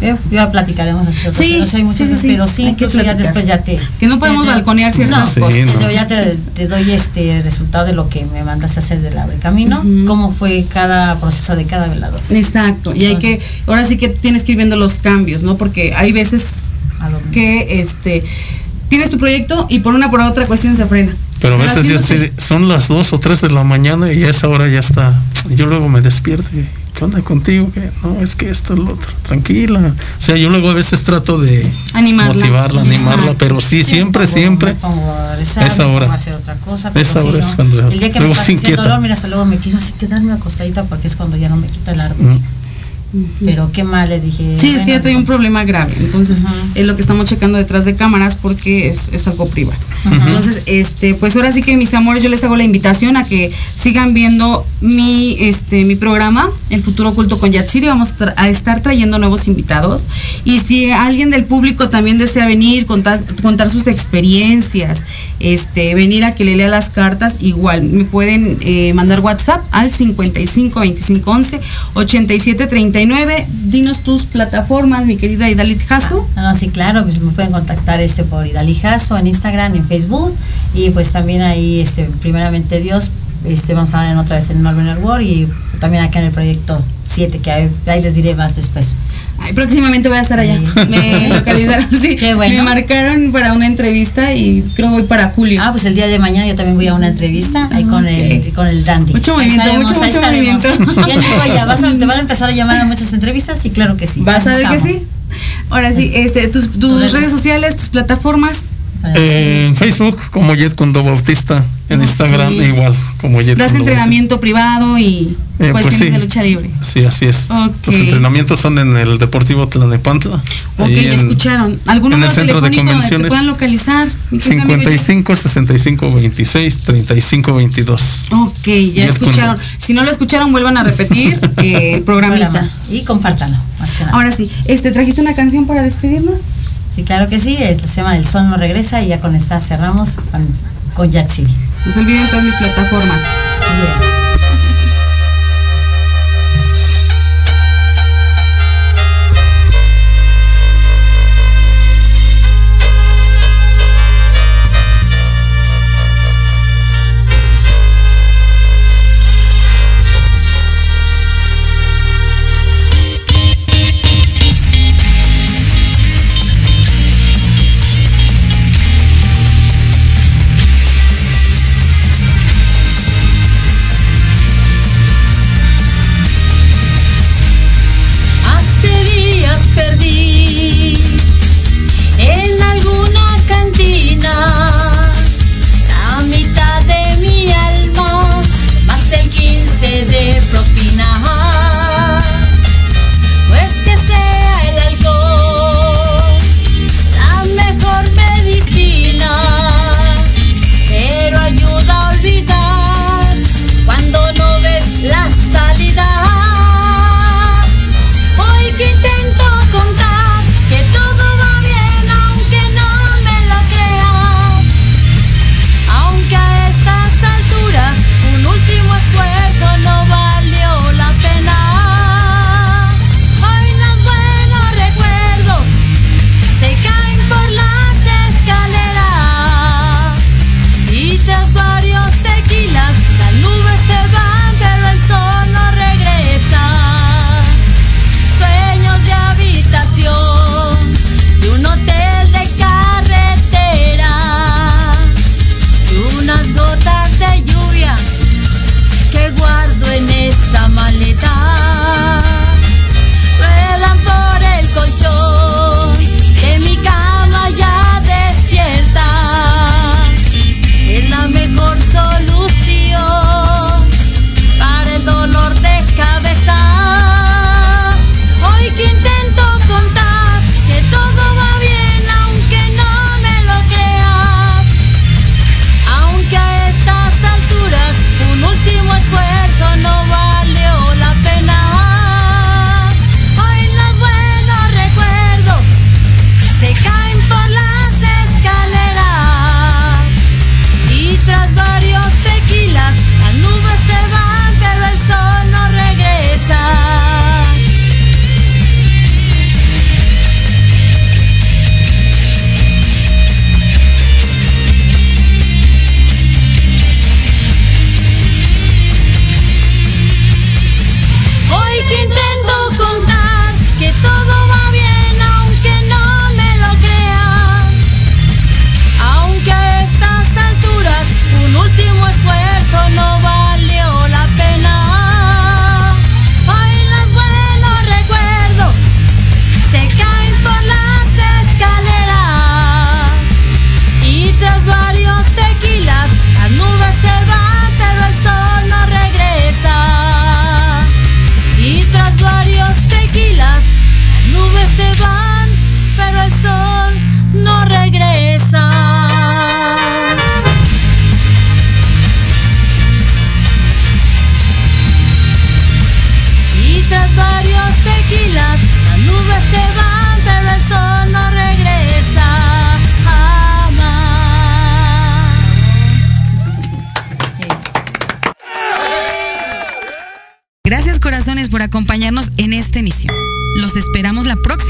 eh, ya platicaremos así Sí, cosas, hay muchas sí, sí, pero sí, incluso ya después ya te... Que no podemos te- balconear ciertas no, cosas. pues, Sí, no. yo ya te, te doy este resultado de lo que me mandaste a hacer del Abre Camino, cómo fue cada proceso de cada velador. Exacto, y hay que, ahora sí que tienes que ir viendo los cambios, ¿no? Porque hay veces A lo- que este tienes tu proyecto y por una por otra cuestión se frena. Pero a veces ya no son las 2 o 3 de la mañana y a esa hora ya está. Yo luego me despierto y, ¿qué onda contigo? que No, es que esto es lo otro. Tranquila. O sea, yo luego a veces trato de Animarla. motivarla, animarla, Exacto. pero sí, siempre, siempre. Esa hora. hacer otra cosa. pero Esa hora ¿no? es cuando El día que luego me se pasa el dolor, mira, hasta luego me quiero así quedarme acostadita porque es cuando ya no me quita el ardor. Mm. Pero qué mal, le dije. Sí, es que ya tenía un problema grave. Entonces, Ajá. es lo que estamos checando detrás de cámaras porque es, es algo privado. Entonces, este, pues ahora sí que mis amores, yo les hago la invitación a que sigan viendo mi, este, mi programa, El Futuro Oculto con Yatsiri. Vamos a estar trayendo nuevos invitados. Y si alguien del público también desea venir, contar, contar sus experiencias, este, venir a que le lea las cartas, igual me pueden eh, mandar WhatsApp al 55 25 11 87 39. Dinos tus plataformas, mi querida Idalit Jasso. No, sí, claro, pues me pueden contactar este por Idalijazo en Instagram, en Facebook y pues también ahí, este, primeramente Dios, este, vamos a ver en otra vez en Northern World y también acá en el proyecto 7, que ahí, ahí les diré más después. Ay, próximamente voy a estar allá. Sí. Me localizaron, sí. Qué bueno. Me marcaron para una entrevista y creo voy para julio. Ah, pues el día de mañana yo también voy a una entrevista ahí con el Ok. con el Dandy. Mucho movimiento, estaremos, mucho, mucho movimiento. Ya, vas a, te van a empezar a llamar a muchas entrevistas y claro que sí. ¿Vas a ver que sí? Ahora sí, este, tus, tus redes sociales, tus plataformas. Para En Facebook como Jet Cundo Bautista, en Ok. Instagram igual como Jet Das Cundo entrenamiento privado y Eh, pues cuestiones sí. de lucha libre. Sí, así es. Ok. Los entrenamientos son en el Deportivo Tlanepantla. Ok, ya en escucharon. ¿Algún en el centro de convenciones. puedan localizar? mi querido amigo? 55 65 26 35 22. Ok, ya Jet escucharon. Cundo. Si no lo escucharon, vuelvan a repetir eh, el programita. programa. Y compártanlo, más que nada. Ahora sí, este, ¿trajiste una canción para despedirnos? Sí, claro que sí, es, se llama El Sol no regresa y ya con esta cerramos con, con Yatsiri. No se olviden todas mis plataformas.